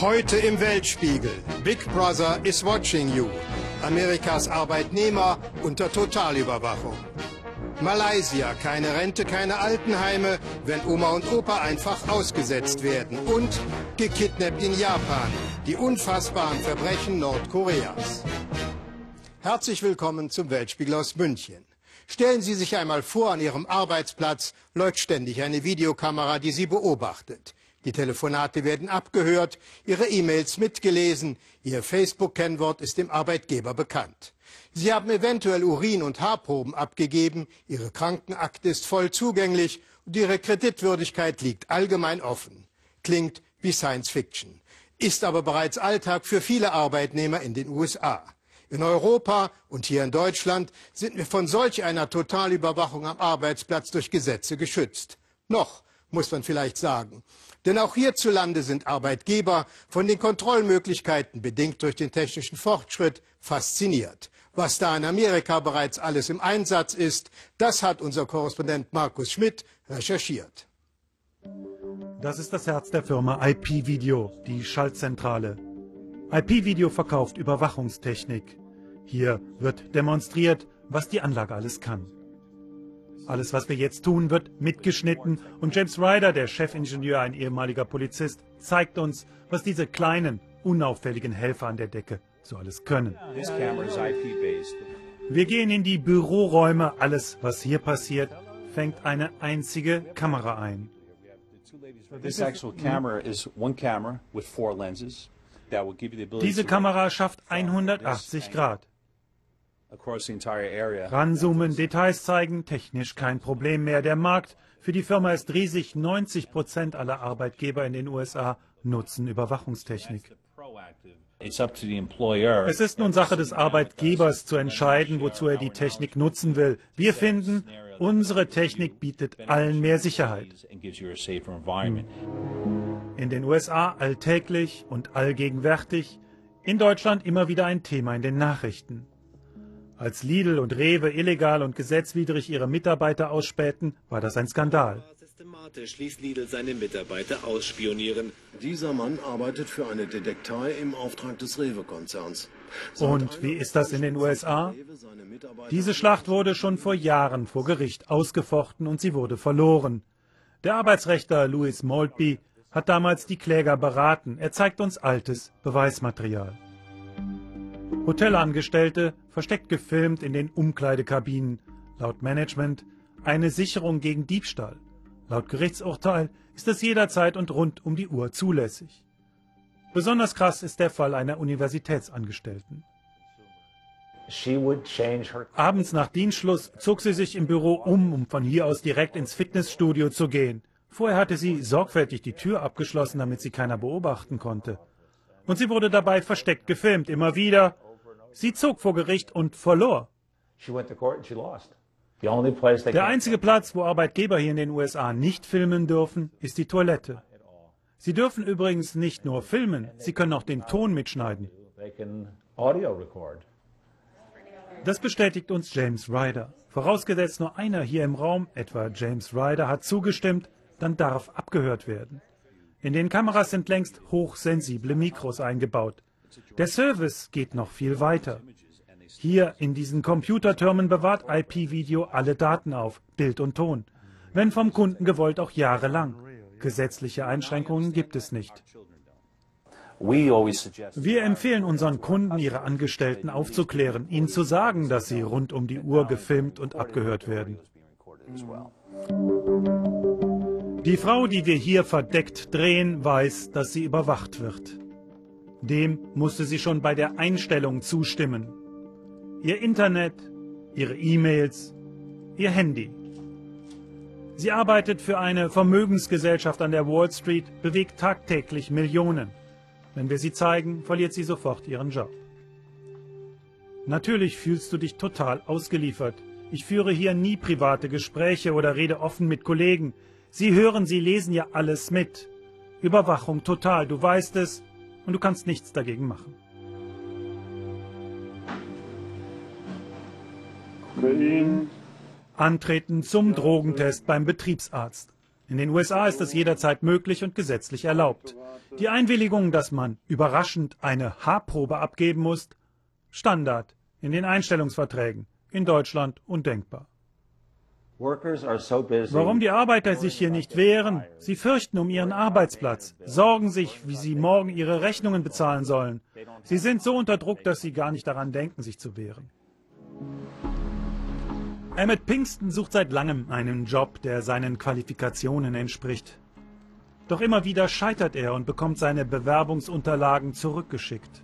Heute im Weltspiegel. Big Brother is watching you. Amerikas Arbeitnehmer unter Totalüberwachung. Malaysia, keine Rente, keine Altenheime, wenn Oma und Opa einfach ausgesetzt werden. Und gekidnappt in Japan, die unfassbaren Verbrechen Nordkoreas. Herzlich willkommen zum Weltspiegel aus München. Stellen Sie sich einmal vor, an Ihrem Arbeitsplatz läuft ständig eine Videokamera, die Sie beobachtet. Die Telefonate werden abgehört, Ihre E-Mails mitgelesen, Ihr Facebook-Kennwort ist dem Arbeitgeber bekannt. Sie haben eventuell Urin- und Haarproben abgegeben, Ihre Krankenakte ist voll zugänglich und Ihre Kreditwürdigkeit liegt allgemein offen. Klingt wie Science Fiction, ist aber bereits Alltag für viele Arbeitnehmer in den USA. In Europa und hier in Deutschland sind wir von solch einer Totalüberwachung am Arbeitsplatz durch Gesetze geschützt. Noch, muss man vielleicht sagen. Denn auch hierzulande sind Arbeitgeber von den Kontrollmöglichkeiten, bedingt durch den technischen Fortschritt, fasziniert. Was da in Amerika bereits alles im Einsatz ist, das hat unser Korrespondent Markus Schmidt recherchiert. Das ist das Herz der Firma IP Video, die Schaltzentrale. IP Video verkauft Überwachungstechnik. Hier wird demonstriert, was die Anlage alles kann. Alles, was wir jetzt tun, wird mitgeschnitten und James Ryder, der Chefingenieur, ein ehemaliger Polizist, zeigt uns, was diese kleinen, unauffälligen Helfer an der Decke so alles können. Wir gehen in die Büroräume. Alles, was hier passiert, fängt eine einzige Kamera ein. Diese Kamera schafft 180 Grad. Ranzoomen, Details zeigen, technisch kein Problem mehr. Der Markt für die Firma ist riesig. 90 Prozent aller Arbeitgeber in den USA nutzen Überwachungstechnik. Es ist nun Sache des Arbeitgebers zu entscheiden, wozu er die Technik nutzen will. Wir finden, unsere Technik bietet allen mehr Sicherheit. In den USA alltäglich und allgegenwärtig, in Deutschland immer wieder ein Thema in den Nachrichten. Als Lidl und Rewe illegal und gesetzwidrig ihre Mitarbeiter ausspähten, war das ein Skandal. Systematisch ließ Lidl seine Mitarbeiter ausspionieren. Dieser Mann arbeitet für eine Detektei im Auftrag des Rewe-Konzerns. Und wie ist das in den USA? Diese Schlacht wurde schon vor Jahren vor Gericht ausgefochten und sie wurde verloren. Der Arbeitsrechter Louis Maltby hat damals die Kläger beraten. Er zeigt uns altes Beweismaterial. Hotelangestellte versteckt gefilmt in den Umkleidekabinen. Laut Management eine Sicherung gegen Diebstahl. Laut Gerichtsurteil ist es jederzeit und rund um die Uhr zulässig. Besonders krass ist der Fall einer Universitätsangestellten. Abends nach Dienstschluss zog sie sich im Büro um, um von hier aus direkt ins Fitnessstudio zu gehen. Vorher hatte sie sorgfältig die Tür abgeschlossen, damit sie keiner beobachten konnte. Und sie wurde dabei versteckt gefilmt, immer wieder. Sie zog vor Gericht und verlor. Der einzige Platz, wo Arbeitgeber hier in den USA nicht filmen dürfen, ist die Toilette. Sie dürfen übrigens nicht nur filmen, sie können auch den Ton mitschneiden. Das bestätigt uns James Ryder. Vorausgesetzt nur einer hier im Raum, etwa James Ryder, hat zugestimmt, dann darf abgehört werden. In den Kameras sind längst hochsensible Mikros eingebaut. Der Service geht noch viel weiter. Hier in diesen Computertürmen bewahrt IP-Video alle Daten auf, Bild und Ton. Wenn vom Kunden gewollt auch jahrelang. Gesetzliche Einschränkungen gibt es nicht. Wir empfehlen unseren Kunden, ihre Angestellten aufzuklären, ihnen zu sagen, dass sie rund um die Uhr gefilmt und abgehört werden. Die Frau, die wir hier verdeckt drehen, weiß, dass sie überwacht wird. Dem musste sie schon bei der Einstellung zustimmen. Ihr Internet, ihre E-Mails, ihr Handy. Sie arbeitet für eine Vermögensgesellschaft an der Wall Street, bewegt tagtäglich Millionen. Wenn wir sie zeigen, verliert sie sofort ihren Job. Natürlich fühlst du dich total ausgeliefert. Ich führe hier nie private Gespräche oder rede offen mit Kollegen. Sie hören, Sie lesen ja alles mit. Überwachung total, du weißt es und du kannst nichts dagegen machen. Antreten zum Drogentest beim Betriebsarzt. In den USA ist es jederzeit möglich und gesetzlich erlaubt. Die Einwilligung, dass man überraschend eine Haarprobe abgeben muss, Standard in den Einstellungsverträgen, in Deutschland undenkbar. Warum die Arbeiter sich hier nicht wehren? Sie fürchten um ihren Arbeitsplatz, sorgen sich, wie sie morgen ihre Rechnungen bezahlen sollen. Sie sind so unter Druck, dass sie gar nicht daran denken, sich zu wehren. Emmett Pinkston sucht seit langem einen Job, der seinen Qualifikationen entspricht. Doch immer wieder scheitert er und bekommt seine Bewerbungsunterlagen zurückgeschickt.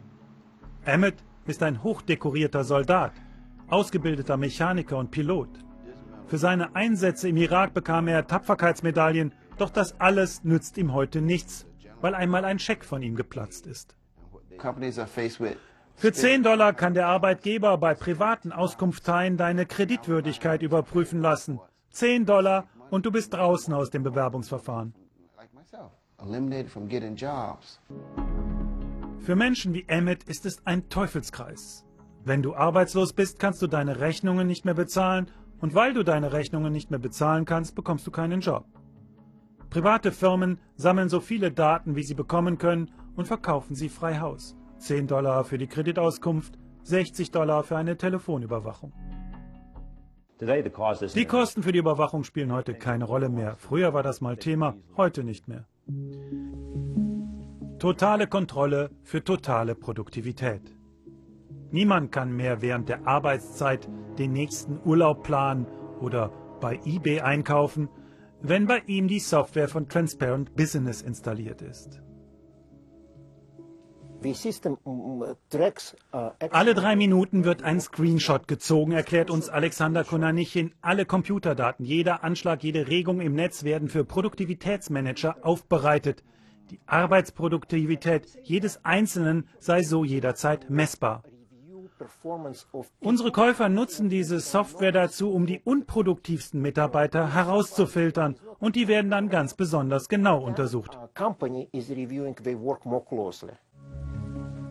Emmett ist ein hochdekorierter Soldat, ausgebildeter Mechaniker und Pilot. Für seine Einsätze im Irak bekam er Tapferkeitsmedaillen, doch das alles nützt ihm heute nichts, weil einmal ein Scheck von ihm geplatzt ist. Für 10 Dollar kann der Arbeitgeber bei privaten Auskunfteien deine Kreditwürdigkeit überprüfen lassen. 10 Dollar und du bist draußen aus dem Bewerbungsverfahren. Für Menschen wie Emmett ist es ein Teufelskreis. Wenn du arbeitslos bist, kannst du deine Rechnungen nicht mehr bezahlen und weil du deine Rechnungen nicht mehr bezahlen kannst, bekommst du keinen Job. Private Firmen sammeln so viele Daten, wie sie bekommen können und verkaufen sie frei Haus. 10 Dollar für die Kreditauskunft, 60 Dollar für eine Telefonüberwachung. Die Kosten für die Überwachung spielen heute keine Rolle mehr. Früher war das mal Thema, heute nicht mehr. Totale Kontrolle für totale Produktivität. Niemand kann mehr während der Arbeitszeit den nächsten Urlaub planen oder bei eBay einkaufen, wenn bei ihm die Software von Transparent Business installiert ist. Alle drei Minuten wird ein Screenshot gezogen, erklärt uns Alexander Konanichin. Alle Computerdaten, jeder Anschlag, jede Regung im Netz werden für Produktivitätsmanager aufbereitet. Die Arbeitsproduktivität jedes Einzelnen sei so jederzeit messbar. Unsere Käufer nutzen diese Software dazu, um die unproduktivsten Mitarbeiter herauszufiltern und die werden dann ganz besonders genau untersucht.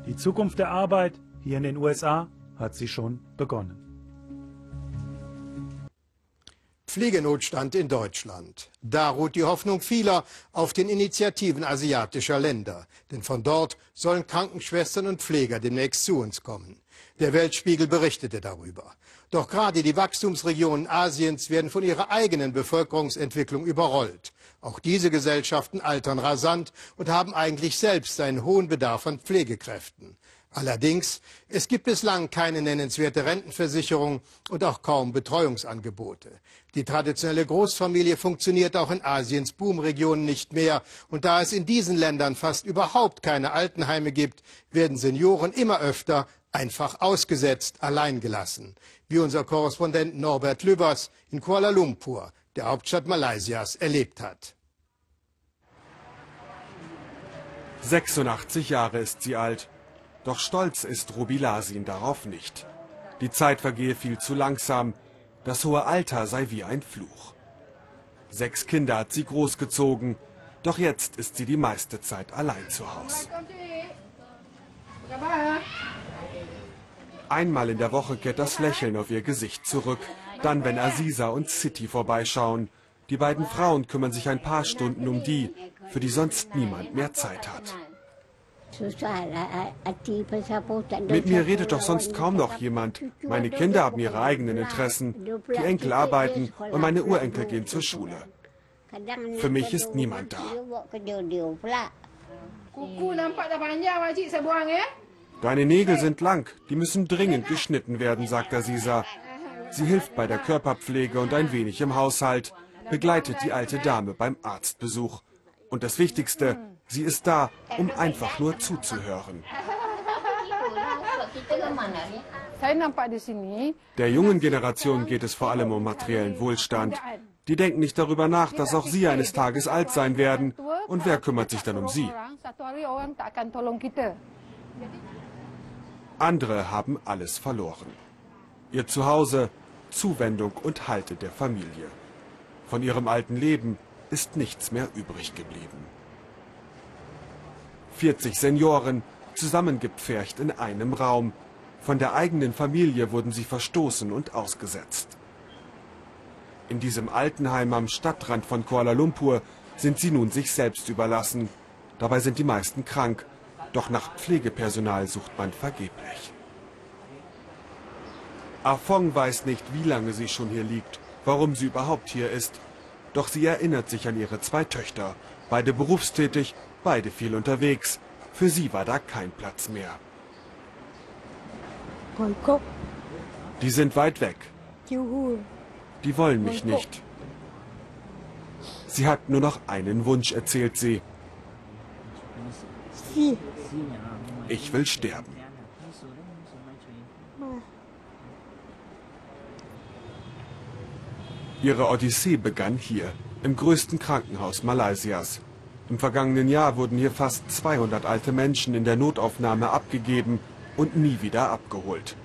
Die Zukunft der Arbeit hier in den USA hat sie schon begonnen. Pflegenotstand in Deutschland. Da ruht die Hoffnung vieler auf den Initiativen asiatischer Länder. Denn von dort sollen Krankenschwestern und Pfleger demnächst zu uns kommen. Der Weltspiegel berichtete darüber. Doch gerade die Wachstumsregionen Asiens werden von ihrer eigenen Bevölkerungsentwicklung überrollt. Auch diese Gesellschaften altern rasant und haben eigentlich selbst einen hohen Bedarf an Pflegekräften. Allerdings, es gibt bislang keine nennenswerte Rentenversicherung und auch kaum Betreuungsangebote. Die traditionelle Großfamilie funktioniert auch in Asiens Boomregionen nicht mehr. Und da es in diesen Ländern fast überhaupt keine Altenheime gibt, werden Senioren immer öfter einfach ausgesetzt, allein gelassen. Wie unser Korrespondent Norbert Lübbers in Kuala Lumpur, der Hauptstadt Malaysias, erlebt hat. 86 Jahre ist sie alt. Doch stolz ist Ruby Lasin darauf nicht. Die Zeit vergehe viel zu langsam. Das hohe Alter sei wie ein Fluch. Sechs Kinder hat sie großgezogen. Doch jetzt ist sie die meiste Zeit allein zu Hause. Einmal in der Woche kehrt das Lächeln auf ihr Gesicht zurück. Dann, wenn Aziza und City vorbeischauen. Die beiden Frauen kümmern sich ein paar Stunden um die, für die sonst niemand mehr Zeit hat. Mit mir redet doch sonst kaum noch jemand. Meine Kinder haben ihre eigenen Interessen. Die Enkel arbeiten und meine Urenkel gehen zur Schule. Für mich ist niemand da. Deine Nägel sind lang, die müssen dringend geschnitten werden, sagt Aziza. Sie hilft bei der Körperpflege und ein wenig im Haushalt, begleitet die alte Dame beim Arztbesuch. Und das Wichtigste, Sie ist da, um einfach nur zuzuhören. Der jungen Generation geht es vor allem um materiellen Wohlstand. Die denken nicht darüber nach, dass auch sie eines Tages alt sein werden. Und wer kümmert sich dann um sie? Andere haben alles verloren. Ihr Zuhause, Zuwendung und Halte der Familie. Von ihrem alten Leben ist nichts mehr übrig geblieben. 40 Senioren, zusammengepfercht in einem Raum. Von der eigenen Familie wurden sie verstoßen und ausgesetzt. In diesem Altenheim am Stadtrand von Kuala Lumpur sind sie nun sich selbst überlassen. Dabei sind die meisten krank. Doch nach Pflegepersonal sucht man vergeblich. Afong weiß nicht, wie lange sie schon hier liegt, warum sie überhaupt hier ist. Doch sie erinnert sich an ihre zwei Töchter. Beide berufstätig, beide viel unterwegs. Für sie war da kein Platz mehr. Die sind weit weg. Die wollen mich nicht. Sie hat nur noch einen Wunsch, erzählt sie. Ich will sterben. Ihre Odyssee begann hier, im größten Krankenhaus Malaysias. Im vergangenen Jahr wurden hier fast 200 alte Menschen in der Notaufnahme abgegeben und nie wieder abgeholt.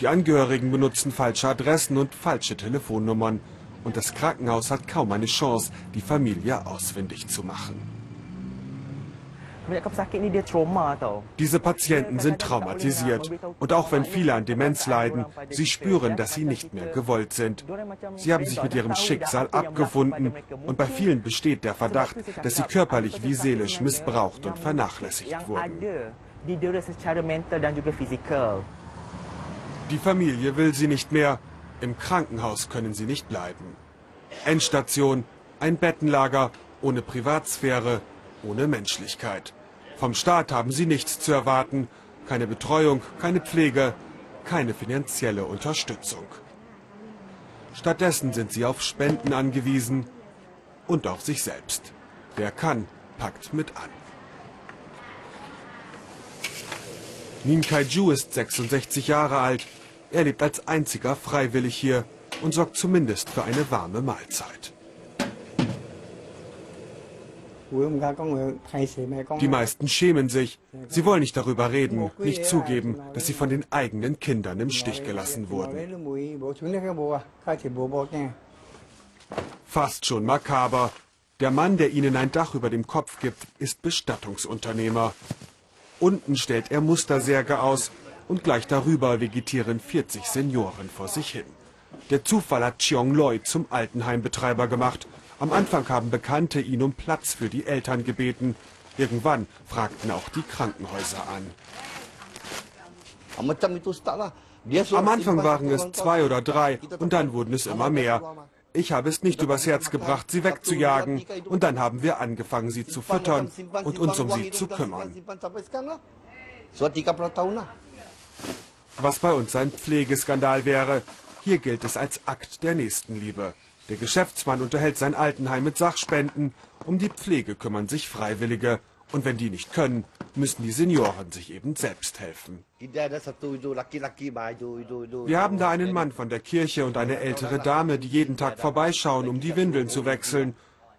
Die Angehörigen benutzen falsche Adressen und falsche Telefonnummern. Und das Krankenhaus hat kaum eine Chance, die Familie ausfindig zu machen. Diese Patienten sind traumatisiert. Und auch wenn viele an Demenz leiden, sie spüren, dass sie nicht mehr gewollt sind. Sie haben sich mit ihrem Schicksal abgefunden und bei vielen besteht der Verdacht, dass sie körperlich wie seelisch missbraucht und vernachlässigt wurden. Die Familie will sie nicht mehr. Im Krankenhaus können sie nicht bleiben. Endstation, ein Bettenlager, ohne Privatsphäre, ohne Menschlichkeit. Vom Staat haben sie nichts zu erwarten. Keine Betreuung, keine Pflege, keine finanzielle Unterstützung. Stattdessen sind sie auf Spenden angewiesen und auf sich selbst. Wer kann, packt mit an. Nin Kaiju ist 66 Jahre alt. Er lebt als einziger freiwillig hier und sorgt zumindest für eine warme Mahlzeit. Die meisten schämen sich. Sie wollen nicht darüber reden, nicht zugeben, dass sie von den eigenen Kindern im Stich gelassen wurden. Fast schon makaber. Der Mann, der ihnen ein Dach über dem Kopf gibt, ist Bestattungsunternehmer. Unten stellt er Mustersärge aus und gleich darüber vegetieren 40 Senioren vor sich hin. Der Zufall hat Chiong Loi zum Altenheimbetreiber gemacht am Anfang haben Bekannte ihn um Platz für die Eltern gebeten. Irgendwann fragten auch die Krankenhäuser an. Am Anfang waren es zwei oder drei und dann wurden es immer mehr. Ich habe es nicht übers Herz gebracht, sie wegzujagen. Und dann haben wir angefangen, sie zu füttern und uns um sie zu kümmern. Was bei uns ein Pflegeskandal wäre, hier gilt es als Akt der Nächstenliebe. Der Geschäftsmann unterhält sein Altenheim mit Sachspenden. Um die Pflege kümmern sich Freiwillige. Und wenn die nicht können, müssen die Senioren sich eben selbst helfen. Wir haben da einen Mann von der Kirche und eine ältere Dame, die jeden Tag vorbeischauen, um die Windeln zu wechseln.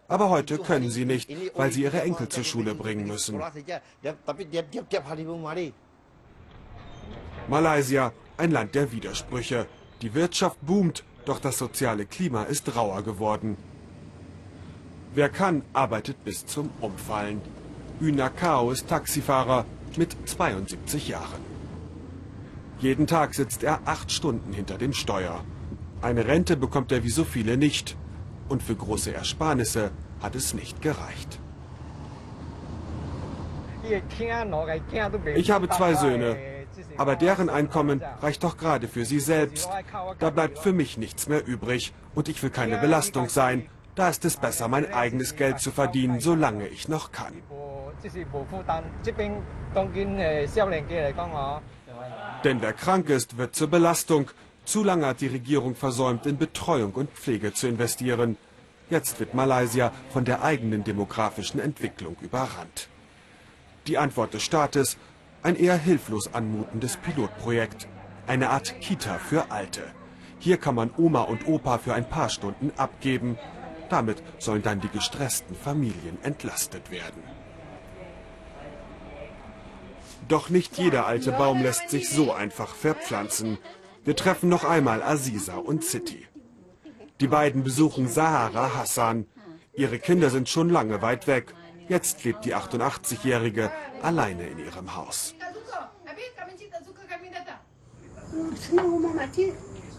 Aber heute können sie nicht, weil sie ihre Enkel zur Schule bringen müssen. Malaysia, ein Land der Widersprüche. Die Wirtschaft boomt, doch das soziale Klima ist rauer geworden. Wer kann, arbeitet bis zum Umfallen. Kao ist Taxifahrer mit 72 Jahren. Jeden Tag sitzt er acht Stunden hinter dem Steuer. Eine Rente bekommt er wie so viele nicht. Und für große Ersparnisse hat es nicht gereicht. Ich habe zwei Söhne. Aber deren Einkommen reicht doch gerade für sie selbst. Da bleibt für mich nichts mehr übrig. Und ich will keine Belastung sein. Da ist es besser, mein eigenes Geld zu verdienen, solange ich noch kann. Denn wer krank ist, wird zur Belastung. Zu lange hat die Regierung versäumt, in Betreuung und Pflege zu investieren. Jetzt wird Malaysia von der eigenen demografischen Entwicklung überrannt. Die Antwort des Staates ein eher hilflos anmutendes Pilotprojekt. Eine Art Kita für Alte. Hier kann man Oma und Opa für ein paar Stunden abgeben. Damit sollen dann die gestressten Familien entlastet werden. Doch nicht jeder alte Baum lässt sich so einfach verpflanzen. Wir treffen noch einmal Aziza und City. Die beiden besuchen Sahara Hassan. Ihre Kinder sind schon lange weit weg. Jetzt lebt die 88-Jährige alleine in ihrem Haus.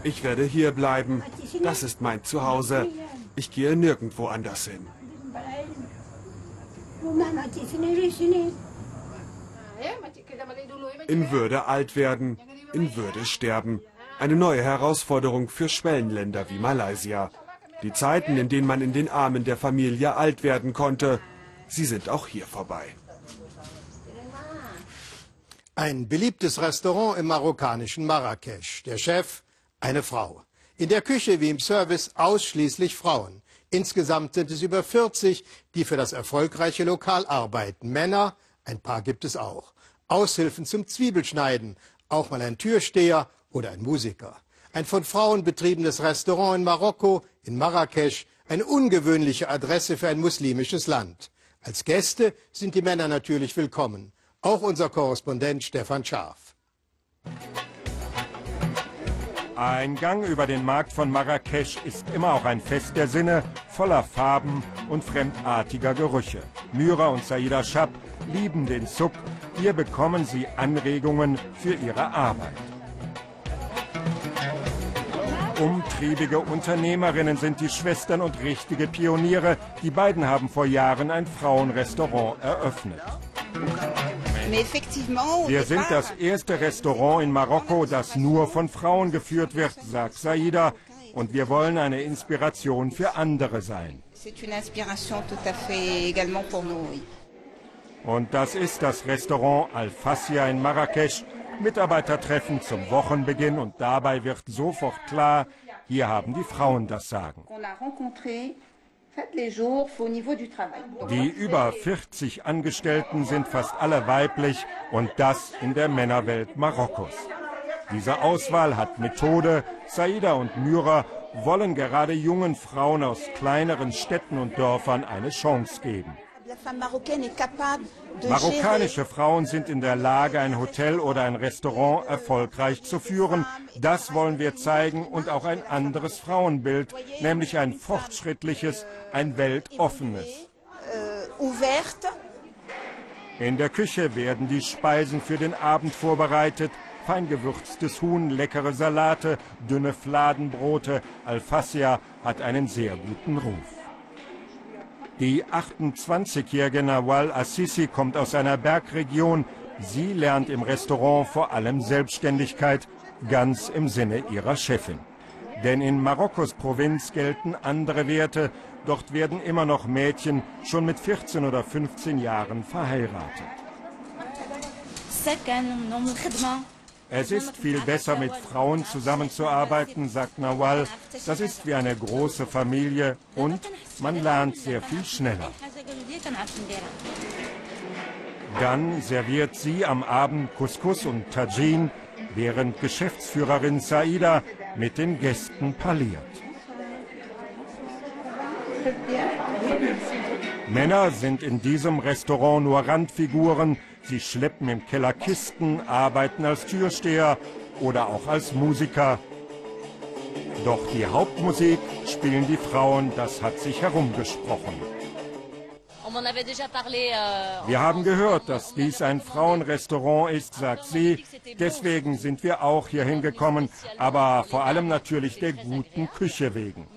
Ich werde hier bleiben. Das ist mein Zuhause. Ich gehe nirgendwo anders hin. In Würde alt werden, in Würde sterben. Eine neue Herausforderung für Schwellenländer wie Malaysia. Die Zeiten, in denen man in den Armen der Familie alt werden konnte, sie sind auch hier vorbei. Ein beliebtes Restaurant im marokkanischen Marrakesch. Der Chef, eine Frau. In der Küche wie im Service ausschließlich Frauen. Insgesamt sind es über 40, die für das erfolgreiche Lokal arbeiten. Männer, ein paar gibt es auch. Aushilfen zum Zwiebelschneiden, auch mal ein Türsteher oder ein Musiker. Ein von Frauen betriebenes Restaurant in Marokko, in Marrakesch, eine ungewöhnliche Adresse für ein muslimisches Land. Als Gäste sind die Männer natürlich willkommen. Auch unser Korrespondent Stefan Scharf. Ein Gang über den Markt von Marrakesch ist immer auch ein Fest der Sinne, voller Farben und fremdartiger Gerüche. Myra und Saida Schab lieben den Zuck. Hier bekommen sie Anregungen für ihre Arbeit. Umtriebige Unternehmerinnen sind die Schwestern und richtige Pioniere. Die beiden haben vor Jahren ein Frauenrestaurant eröffnet. Wir sind das erste Restaurant in Marokko, das nur von Frauen geführt wird, sagt Saida. Und wir wollen eine Inspiration für andere sein. Und das ist das Restaurant Al-Fassia in Marrakesch. Mitarbeitertreffen zum Wochenbeginn und dabei wird sofort klar, hier haben die Frauen das Sagen. Die über 40 Angestellten sind fast alle weiblich und das in der Männerwelt Marokkos. Diese Auswahl hat Methode. Saida und Myra wollen gerade jungen Frauen aus kleineren Städten und Dörfern eine Chance geben. Marokkanische Frauen sind in der Lage, ein Hotel oder ein Restaurant erfolgreich zu führen. Das wollen wir zeigen und auch ein anderes Frauenbild, nämlich ein fortschrittliches, ein weltoffenes. In der Küche werden die Speisen für den Abend vorbereitet. Feingewürztes Huhn, leckere Salate, dünne Fladenbrote. Alfasia hat einen sehr guten Ruf. Die 28-jährige Nawal Assisi kommt aus einer Bergregion. Sie lernt im Restaurant vor allem Selbstständigkeit, ganz im Sinne ihrer Chefin. Denn in Marokkos Provinz gelten andere Werte. Dort werden immer noch Mädchen schon mit 14 oder 15 Jahren verheiratet. Es ist viel besser, mit Frauen zusammenzuarbeiten, sagt Nawal. Das ist wie eine große Familie und man lernt sehr viel schneller. Dann serviert sie am Abend Couscous und Tajin, während Geschäftsführerin Saida mit den Gästen parliert. Männer sind in diesem Restaurant nur Randfiguren, Sie schleppen im Keller Kisten, arbeiten als Türsteher oder auch als Musiker. Doch die Hauptmusik spielen die Frauen, das hat sich herumgesprochen. Wir haben gehört, dass dies ein Frauenrestaurant ist, sagt sie. Deswegen sind wir auch hier hingekommen, aber vor allem natürlich der guten Küche wegen.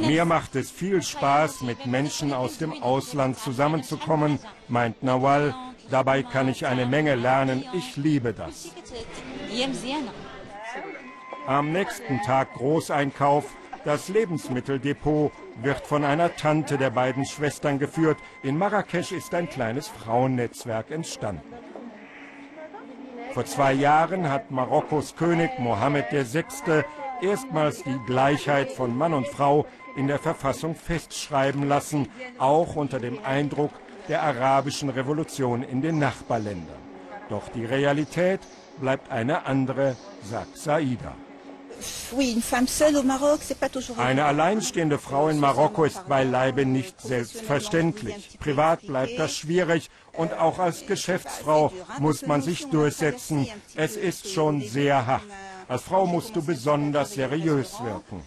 Mir macht es viel Spaß, mit Menschen aus dem Ausland zusammenzukommen, meint Nawal. Dabei kann ich eine Menge lernen. Ich liebe das. Am nächsten Tag Großeinkauf. Das Lebensmitteldepot wird von einer Tante der beiden Schwestern geführt. In Marrakesch ist ein kleines Frauennetzwerk entstanden. Vor zwei Jahren hat Marokkos König Mohammed VI erstmals die Gleichheit von Mann und Frau in der Verfassung festschreiben lassen, auch unter dem Eindruck der arabischen Revolution in den Nachbarländern. Doch die Realität bleibt eine andere, sagt Saida. Eine alleinstehende Frau in Marokko ist beileibe nicht selbstverständlich. Privat bleibt das schwierig und auch als Geschäftsfrau muss man sich durchsetzen. Es ist schon sehr hart. Als Frau musst du besonders seriös wirken.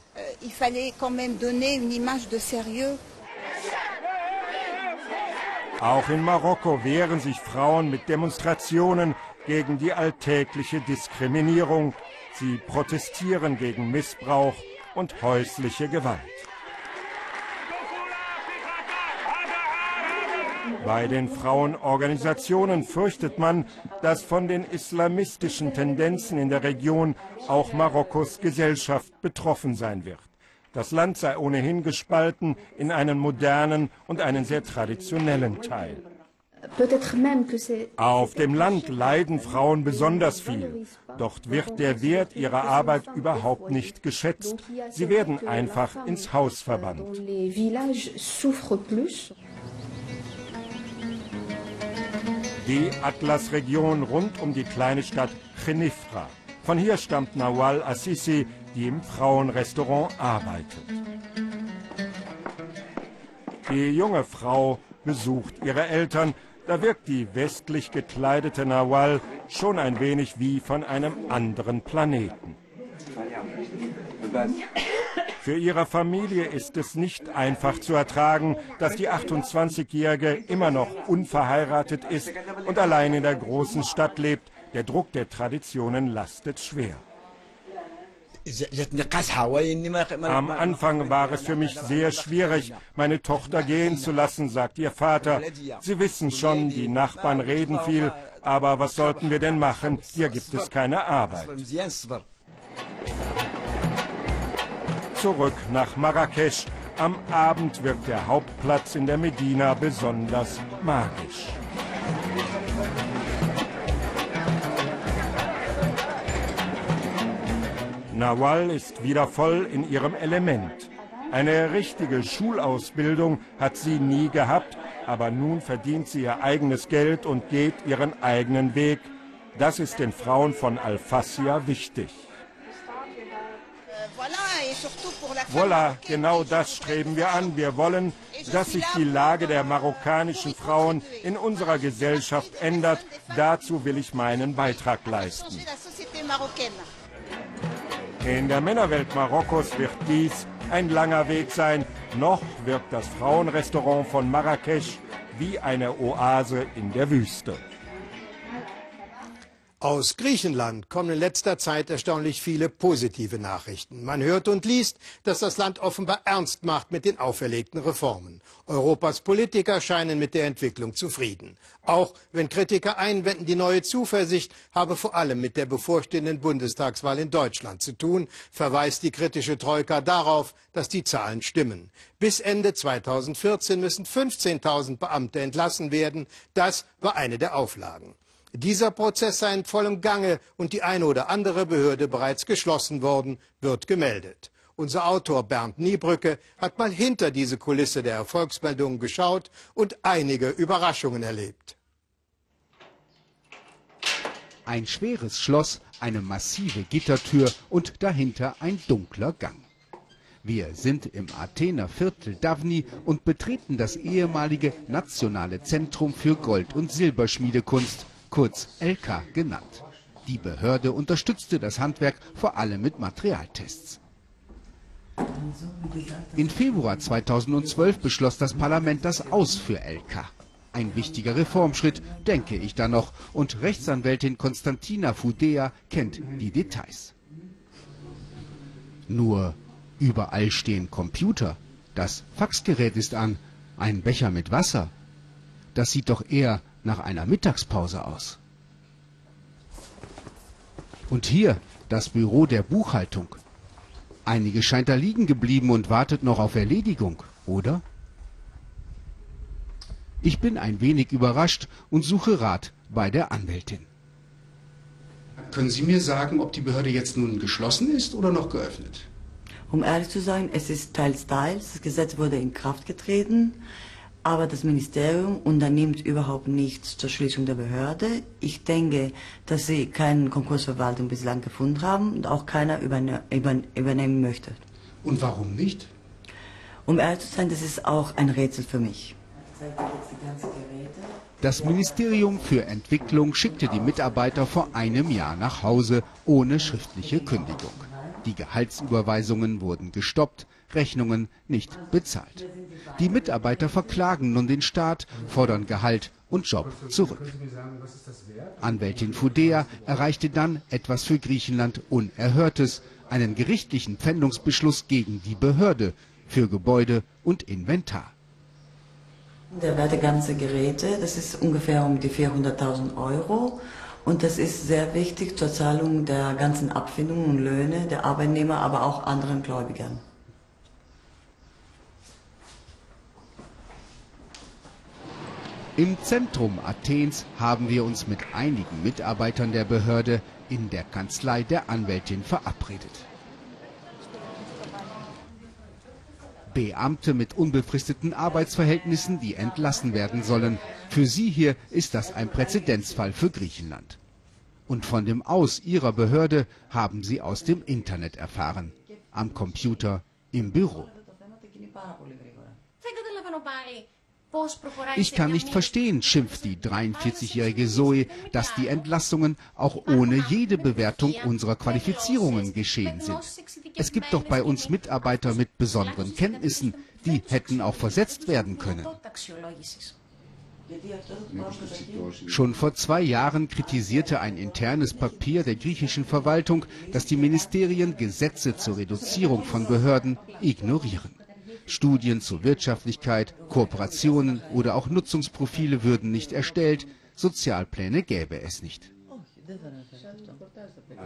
Auch in Marokko wehren sich Frauen mit Demonstrationen gegen die alltägliche Diskriminierung. Sie protestieren gegen Missbrauch und häusliche Gewalt. Bei den Frauenorganisationen fürchtet man, dass von den islamistischen Tendenzen in der Region auch Marokkos Gesellschaft betroffen sein wird. Das Land sei ohnehin gespalten in einen modernen und einen sehr traditionellen Teil. Auf dem Land leiden Frauen besonders viel. Dort wird der Wert ihrer Arbeit überhaupt nicht geschätzt. Sie werden einfach ins Haus verbannt. Die Atlasregion rund um die kleine Stadt Chenifra. Von hier stammt Nawal Assisi, die im Frauenrestaurant arbeitet. Die junge Frau besucht ihre Eltern. Da wirkt die westlich gekleidete Nawal schon ein wenig wie von einem anderen Planeten. Für ihre Familie ist es nicht einfach zu ertragen, dass die 28-Jährige immer noch unverheiratet ist und allein in der großen Stadt lebt. Der Druck der Traditionen lastet schwer. Am Anfang war es für mich sehr schwierig, meine Tochter gehen zu lassen, sagt ihr Vater. Sie wissen schon, die Nachbarn reden viel, aber was sollten wir denn machen? Hier gibt es keine Arbeit. Zurück nach Marrakesch. Am Abend wirkt der Hauptplatz in der Medina besonders magisch. Nawal ist wieder voll in ihrem Element. Eine richtige Schulausbildung hat sie nie gehabt, aber nun verdient sie ihr eigenes Geld und geht ihren eigenen Weg. Das ist den Frauen von Al-Fassia wichtig. Voilà, genau das streben wir an. Wir wollen, dass sich die Lage der marokkanischen Frauen in unserer Gesellschaft ändert. Dazu will ich meinen Beitrag leisten. In der Männerwelt Marokkos wird dies ein langer Weg sein. Noch wirkt das Frauenrestaurant von Marrakesch wie eine Oase in der Wüste. Aus Griechenland kommen in letzter Zeit erstaunlich viele positive Nachrichten. Man hört und liest, dass das Land offenbar ernst macht mit den auferlegten Reformen. Europas Politiker scheinen mit der Entwicklung zufrieden. Auch wenn Kritiker einwenden, die neue Zuversicht habe vor allem mit der bevorstehenden Bundestagswahl in Deutschland zu tun, verweist die kritische Troika darauf, dass die Zahlen stimmen. Bis Ende 2014 müssen 15.000 Beamte entlassen werden. Das war eine der Auflagen. Dieser Prozess sei in vollem Gange und die eine oder andere Behörde bereits geschlossen worden, wird gemeldet. Unser Autor Bernd Niebrücke hat mal hinter diese Kulisse der Erfolgsmeldungen geschaut und einige Überraschungen erlebt. Ein schweres Schloss, eine massive Gittertür und dahinter ein dunkler Gang. Wir sind im Athener Viertel Davni und betreten das ehemalige Nationale Zentrum für Gold- und Silberschmiedekunst kurz LK genannt. Die Behörde unterstützte das Handwerk vor allem mit Materialtests. In Februar 2012 beschloss das Parlament das Aus für LK. Ein wichtiger Reformschritt, denke ich da noch. Und Rechtsanwältin Konstantina Fudea kennt die Details. Nur überall stehen Computer. Das Faxgerät ist an. Ein Becher mit Wasser. Das sieht doch eher nach einer Mittagspause aus. Und hier das Büro der Buchhaltung. Einige scheint da liegen geblieben und wartet noch auf Erledigung, oder? Ich bin ein wenig überrascht und suche Rat bei der Anwältin. Können Sie mir sagen, ob die Behörde jetzt nun geschlossen ist oder noch geöffnet? Um ehrlich zu sein, es ist teils, teils. Das Gesetz wurde in Kraft getreten. Aber das Ministerium unternimmt überhaupt nichts zur Schließung der Behörde. Ich denke, dass sie keine Konkursverwaltung bislang gefunden haben und auch keiner überne übernehmen möchte. Und warum nicht? Um ehrlich zu sein, das ist auch ein Rätsel für mich. Das Ministerium für Entwicklung schickte die Mitarbeiter vor einem Jahr nach Hause ohne schriftliche Kündigung. Die Gehaltsüberweisungen wurden gestoppt, Rechnungen nicht bezahlt. Die Mitarbeiter verklagen nun den Staat, fordern Gehalt und Job zurück. Anwältin Fudea erreichte dann etwas für Griechenland Unerhörtes, einen gerichtlichen Pfändungsbeschluss gegen die Behörde für Gebäude und Inventar. Der Wert der ganzen Geräte, das ist ungefähr um die 400.000 Euro. Und das ist sehr wichtig zur Zahlung der ganzen Abfindungen und Löhne der Arbeitnehmer, aber auch anderen Gläubigern. Im Zentrum Athens haben wir uns mit einigen Mitarbeitern der Behörde in der Kanzlei der Anwältin verabredet. Beamte mit unbefristeten Arbeitsverhältnissen, die entlassen werden sollen. Für sie hier ist das ein Präzedenzfall für Griechenland. Und von dem Aus ihrer Behörde haben sie aus dem Internet erfahren. Am Computer, im Büro. Ich kann nicht verstehen, schimpft die 43-jährige Zoe, dass die Entlassungen auch ohne jede Bewertung unserer Qualifizierungen geschehen sind. Es gibt doch bei uns Mitarbeiter mit besonderen Kenntnissen, die hätten auch versetzt werden können. Schon vor zwei Jahren kritisierte ein internes Papier der griechischen Verwaltung, dass die Ministerien Gesetze zur Reduzierung von Behörden ignorieren. Studien zur Wirtschaftlichkeit, Kooperationen oder auch Nutzungsprofile würden nicht erstellt, Sozialpläne gäbe es nicht.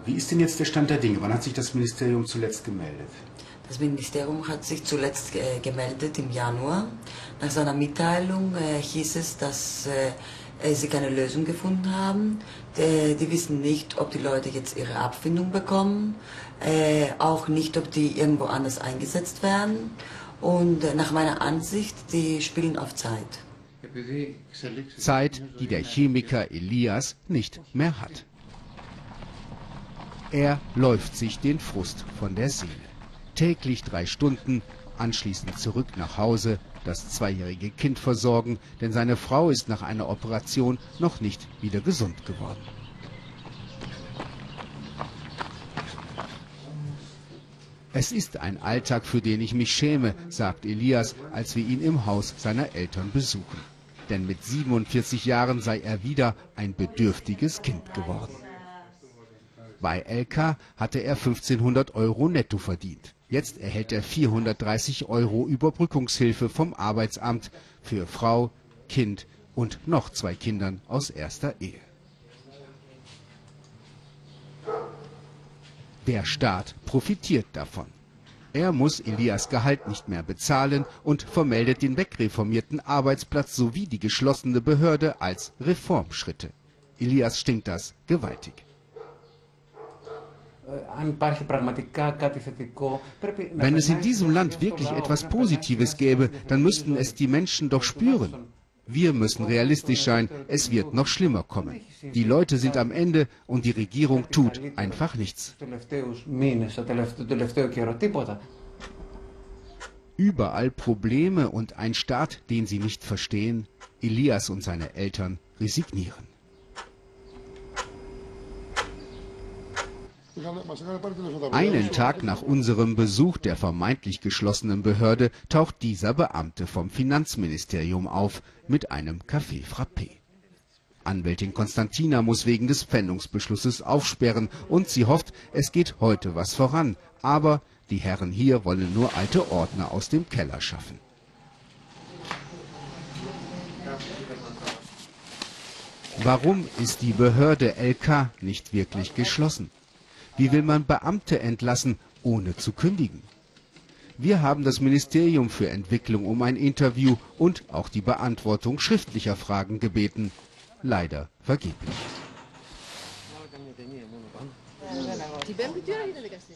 Wie ist denn jetzt der Stand der Dinge? Wann hat sich das Ministerium zuletzt gemeldet? Das Ministerium hat sich zuletzt äh, gemeldet im Januar. Nach seiner Mitteilung äh, hieß es, dass äh, sie keine Lösung gefunden haben. Die, die, wissen nicht, ob die Leute jetzt ihre Abfindung bekommen, äh, auch nicht, ob die irgendwo anders eingesetzt werden. Und äh, nach meiner Ansicht, die spielen auf Zeit. Zeit, die der Chemiker Elias nicht mehr hat. Er läuft sich den Frust von der Seele. Täglich drei Stunden, anschließend zurück nach Hause, das zweijährige Kind versorgen, denn seine Frau ist nach einer Operation noch nicht wieder gesund geworden. Es ist ein Alltag, für den ich mich schäme, sagt Elias, als wir ihn im Haus seiner Eltern besuchen. Denn mit 47 Jahren sei er wieder ein bedürftiges Kind geworden. Bei LK hatte er 1500 Euro netto verdient. Jetzt erhält er 430 Euro Überbrückungshilfe vom Arbeitsamt für Frau, Kind und noch zwei Kindern aus erster Ehe. Der Staat profitiert davon. Er muss Elias Gehalt nicht mehr bezahlen und vermeldet den wegreformierten Arbeitsplatz sowie die geschlossene Behörde als Reformschritte. Elias stinkt das gewaltig. Wenn es in diesem Land wirklich etwas Positives gäbe, dann müssten es die Menschen doch spüren. Wir müssen realistisch sein, es wird noch schlimmer kommen. Die Leute sind am Ende und die Regierung tut einfach nichts. Überall Probleme und ein Staat, den sie nicht verstehen. Elias und seine Eltern resignieren. Einen Tag nach unserem Besuch der vermeintlich geschlossenen Behörde taucht dieser Beamte vom Finanzministerium auf mit einem Café Frappé. Anwältin Konstantina muss wegen des Pfändungsbeschlusses aufsperren und sie hofft, es geht heute was voran. Aber die Herren hier wollen nur alte Ordner aus dem Keller schaffen. Warum ist die Behörde LK nicht wirklich geschlossen? Wie will man Beamte entlassen, ohne zu kündigen? Wir haben das Ministerium für Entwicklung um ein Interview und auch die Beantwortung schriftlicher Fragen gebeten. Leider vergeblich.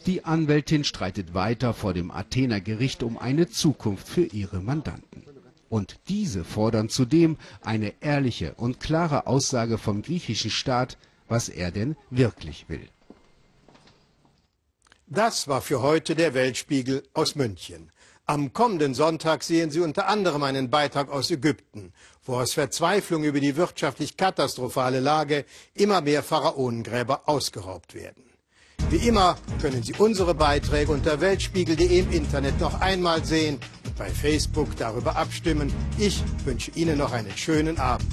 Die Anwältin streitet weiter vor dem Athener Gericht um eine Zukunft für ihre Mandanten. Und diese fordern zudem eine ehrliche und klare Aussage vom griechischen Staat, was er denn wirklich will. Das war für heute der Weltspiegel aus München. Am kommenden Sonntag sehen Sie unter anderem einen Beitrag aus Ägypten, wo aus Verzweiflung über die wirtschaftlich katastrophale Lage immer mehr Pharaonengräber ausgeraubt werden. Wie immer können Sie unsere Beiträge unter weltspiegel.de im Internet noch einmal sehen und bei Facebook darüber abstimmen. Ich wünsche Ihnen noch einen schönen Abend.